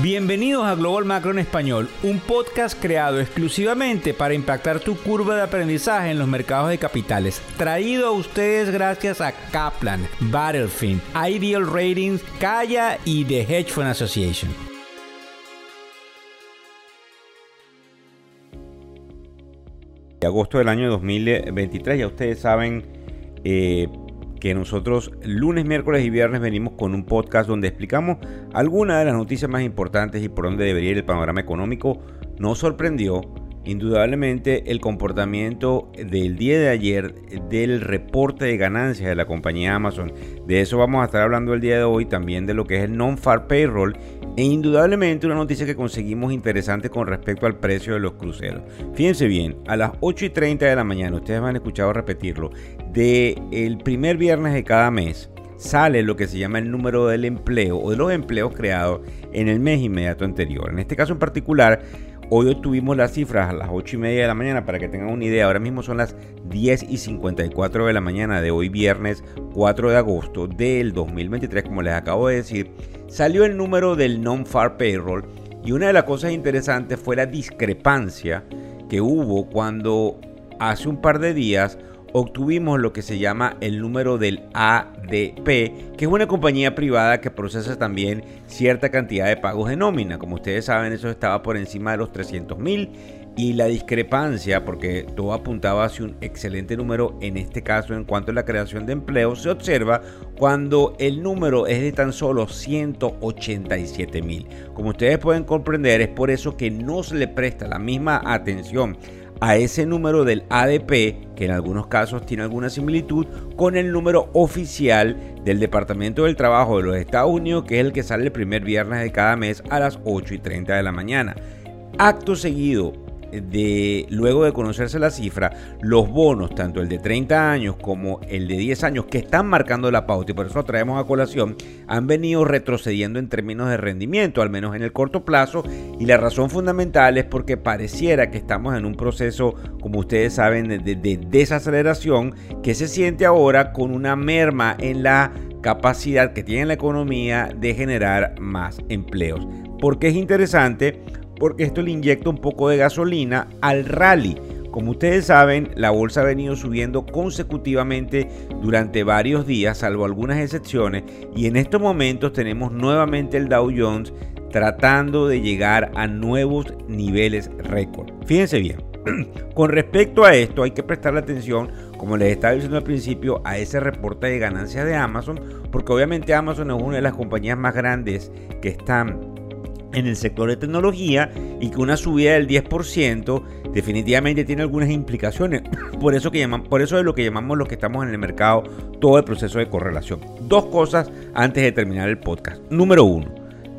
Bienvenidos a Global Macro en Español, un podcast creado exclusivamente para impactar tu curva de aprendizaje en los mercados de capitales. Traído a ustedes gracias a Kaplan, Battlefield, Ideal Ratings, Kaya y The Hedge Fund Association. agosto del año 2023. Ya ustedes saben eh, que nosotros lunes, miércoles y viernes venimos con un podcast donde explicamos algunas de las noticias más importantes y por dónde debería ir el panorama económico. Nos sorprendió indudablemente el comportamiento del día de ayer del reporte de ganancias de la compañía Amazon. De eso vamos a estar hablando el día de hoy, también de lo que es el non-far payroll e indudablemente una noticia que conseguimos interesante con respecto al precio de los cruceros. Fíjense bien, a las 8 y 30 de la mañana, ustedes me han escuchado repetirlo, de el primer viernes de cada mes sale lo que se llama el número del empleo o de los empleos creados en el mes inmediato anterior. En este caso en particular, hoy obtuvimos las cifras a las 8 y media de la mañana para que tengan una idea. Ahora mismo son las 10 y 54 de la mañana de hoy viernes 4 de agosto del 2023, como les acabo de decir. Salió el número del non-far payroll y una de las cosas interesantes fue la discrepancia que hubo cuando hace un par de días obtuvimos lo que se llama el número del ADP, que es una compañía privada que procesa también cierta cantidad de pagos de nómina. Como ustedes saben, eso estaba por encima de los 300 mil y la discrepancia, porque todo apuntaba hacia un excelente número, en este caso en cuanto a la creación de empleo, se observa cuando el número es de tan solo 187 mil. Como ustedes pueden comprender, es por eso que no se le presta la misma atención a ese número del ADP, que en algunos casos tiene alguna similitud, con el número oficial del Departamento del Trabajo de los Estados Unidos, que es el que sale el primer viernes de cada mes a las 8 y 30 de la mañana. Acto seguido, de luego de conocerse la cifra, los bonos, tanto el de 30 años como el de 10 años, que están marcando la pauta y por eso lo traemos a colación, han venido retrocediendo en términos de rendimiento, al menos en el corto plazo, y la razón fundamental es porque pareciera que estamos en un proceso, como ustedes saben, de, de desaceleración que se siente ahora con una merma en la capacidad que tiene la economía de generar más empleos. Porque es interesante porque esto le inyecta un poco de gasolina al rally. Como ustedes saben, la bolsa ha venido subiendo consecutivamente durante varios días, salvo algunas excepciones, y en estos momentos tenemos nuevamente el Dow Jones tratando de llegar a nuevos niveles récord. Fíjense bien, con respecto a esto hay que prestarle atención, como les estaba diciendo al principio, a ese reporte de ganancias de Amazon, porque obviamente Amazon es una de las compañías más grandes que están en el sector de tecnología y que una subida del 10% definitivamente tiene algunas implicaciones. Por eso, que por eso es lo que llamamos los que estamos en el mercado todo el proceso de correlación. Dos cosas antes de terminar el podcast. Número uno,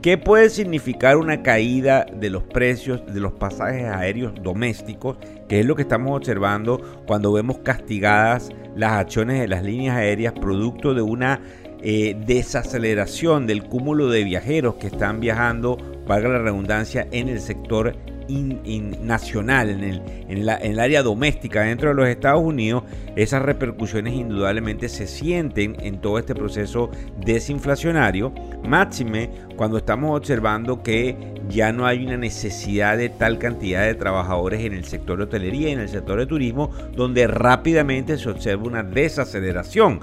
¿qué puede significar una caída de los precios de los pasajes aéreos domésticos? Que es lo que estamos observando cuando vemos castigadas las acciones de las líneas aéreas producto de una eh, desaceleración del cúmulo de viajeros que están viajando, valga la redundancia, en el sector nacional, en el, en, el área doméstica dentro de los Estados Unidos, esas repercusiones indudablemente se sienten en todo este proceso desinflacionario, máxime cuando estamos observando que ya no hay una necesidad de tal cantidad de trabajadores en el sector de hotelería y en el sector de turismo, donde rápidamente se observa una desaceleración.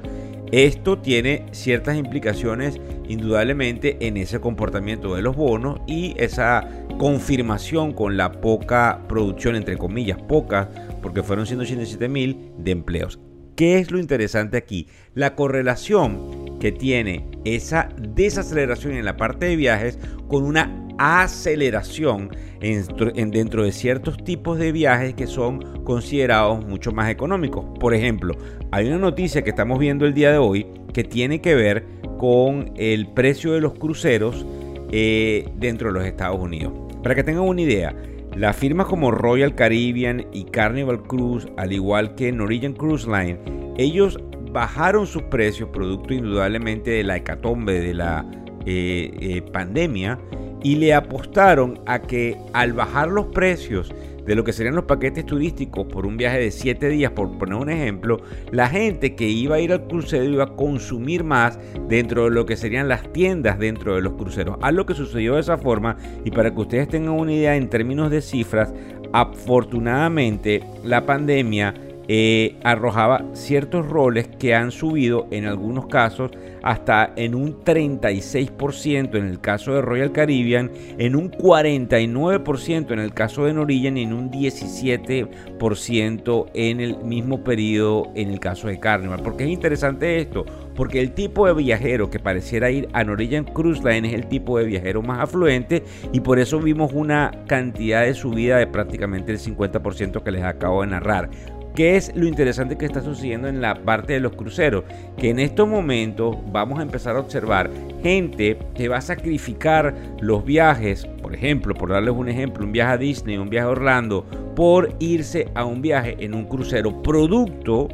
Esto tiene ciertas implicaciones indudablemente en ese comportamiento de los bonos y esa confirmación con la poca producción, entre comillas, poca, porque fueron 187 mil de empleos. ¿Qué es lo interesante aquí? La correlación que tiene esa desaceleración en la parte de viajes con una aceleración en, dentro de ciertos tipos de viajes que son considerados mucho más económicos. Por ejemplo, hay una noticia que estamos viendo el día de hoy que tiene que ver con el precio de los cruceros eh, dentro de los Estados Unidos. Para que tengan una idea, las firmas como Royal Caribbean y Carnival Cruise, al igual que Norwegian Cruise Line, ellos bajaron sus precios producto indudablemente de la hecatombe de la eh, eh, pandemia y le apostaron a que al bajar los precios de lo que serían los paquetes turísticos por un viaje de 7 días, por poner un ejemplo, la gente que iba a ir al crucero iba a consumir más dentro de lo que serían las tiendas dentro de los cruceros. Algo que sucedió de esa forma y para que ustedes tengan una idea en términos de cifras, afortunadamente la pandemia eh, arrojaba ciertos roles que han subido en algunos casos hasta en un 36% en el caso de Royal Caribbean, en un 49% en el caso de Norwegian y en un 17% en el mismo periodo en el caso de Carnival. ¿Por qué es interesante esto? Porque el tipo de viajero que pareciera ir a Norwegian Cruise Line es el tipo de viajero más afluente y por eso vimos una cantidad de subida de prácticamente el 50% que les acabo de narrar. ¿Qué es lo interesante que está sucediendo en la parte de los cruceros? Que en estos momentos vamos a empezar a observar gente que va a sacrificar los viajes, por ejemplo, por darles un ejemplo, un viaje a Disney, un viaje a Orlando, por irse a un viaje en un crucero, producto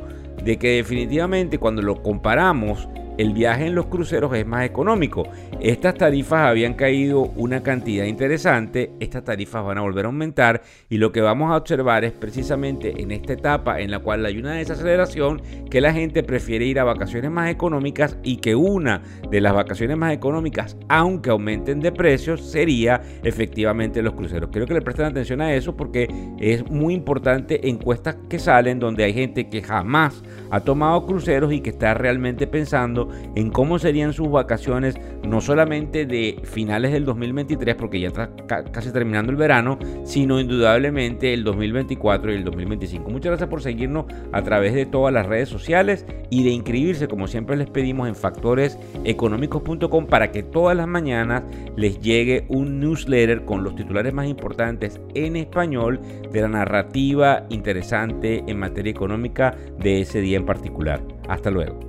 de que definitivamente cuando lo comparamos el viaje en los cruceros es más económico. Estas tarifas habían caído una cantidad interesante, estas tarifas van a volver a aumentar y lo que vamos a observar es precisamente en esta etapa en la cual hay una desaceleración que la gente prefiere ir a vacaciones más económicas y que una de las vacaciones más económicas, aunque aumenten de precios, sería efectivamente los cruceros. Quiero que le presten atención a eso porque es muy importante encuestas que salen donde hay gente que jamás ha tomado cruceros y que está realmente pensando en cómo serían sus vacaciones, no solamente de finales del 2023, porque ya está casi terminando el verano, sino indudablemente el 2024 y el 2025. Muchas gracias por seguirnos a través de todas las redes sociales y de inscribirse, como siempre les pedimos, en factoreseconómicos.com para que todas las mañanas les llegue un newsletter con los titulares más importantes en español de la narrativa interesante en materia económica de ese día en particular. Hasta luego.